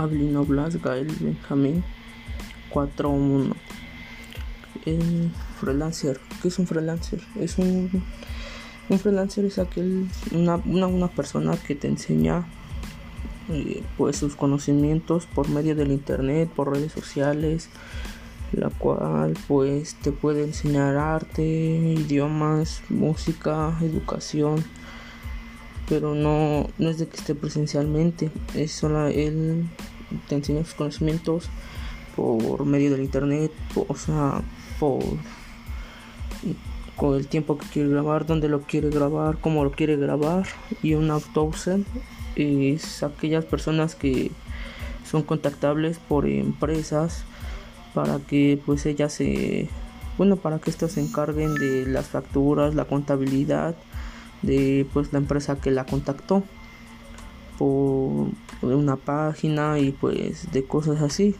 Avelino Blas Gael Benjamín 41 el freelancer ¿qué es un freelancer? es un un freelancer es aquel una, una, persona que te enseña eh, pues sus conocimientos por medio del internet por redes sociales la cual pues te puede enseñar arte idiomas música educación pero no, no es de que esté presencialmente, es solo él te enseña sus conocimientos por medio del internet, o sea, por con el tiempo que quiere grabar, dónde lo quiere grabar, cómo lo quiere grabar. Y un autosen es aquellas personas que son contactables por empresas para que pues ellas se bueno para que estos se encarguen de las facturas, la contabilidad de pues la empresa que la contactó por una página y pues de cosas así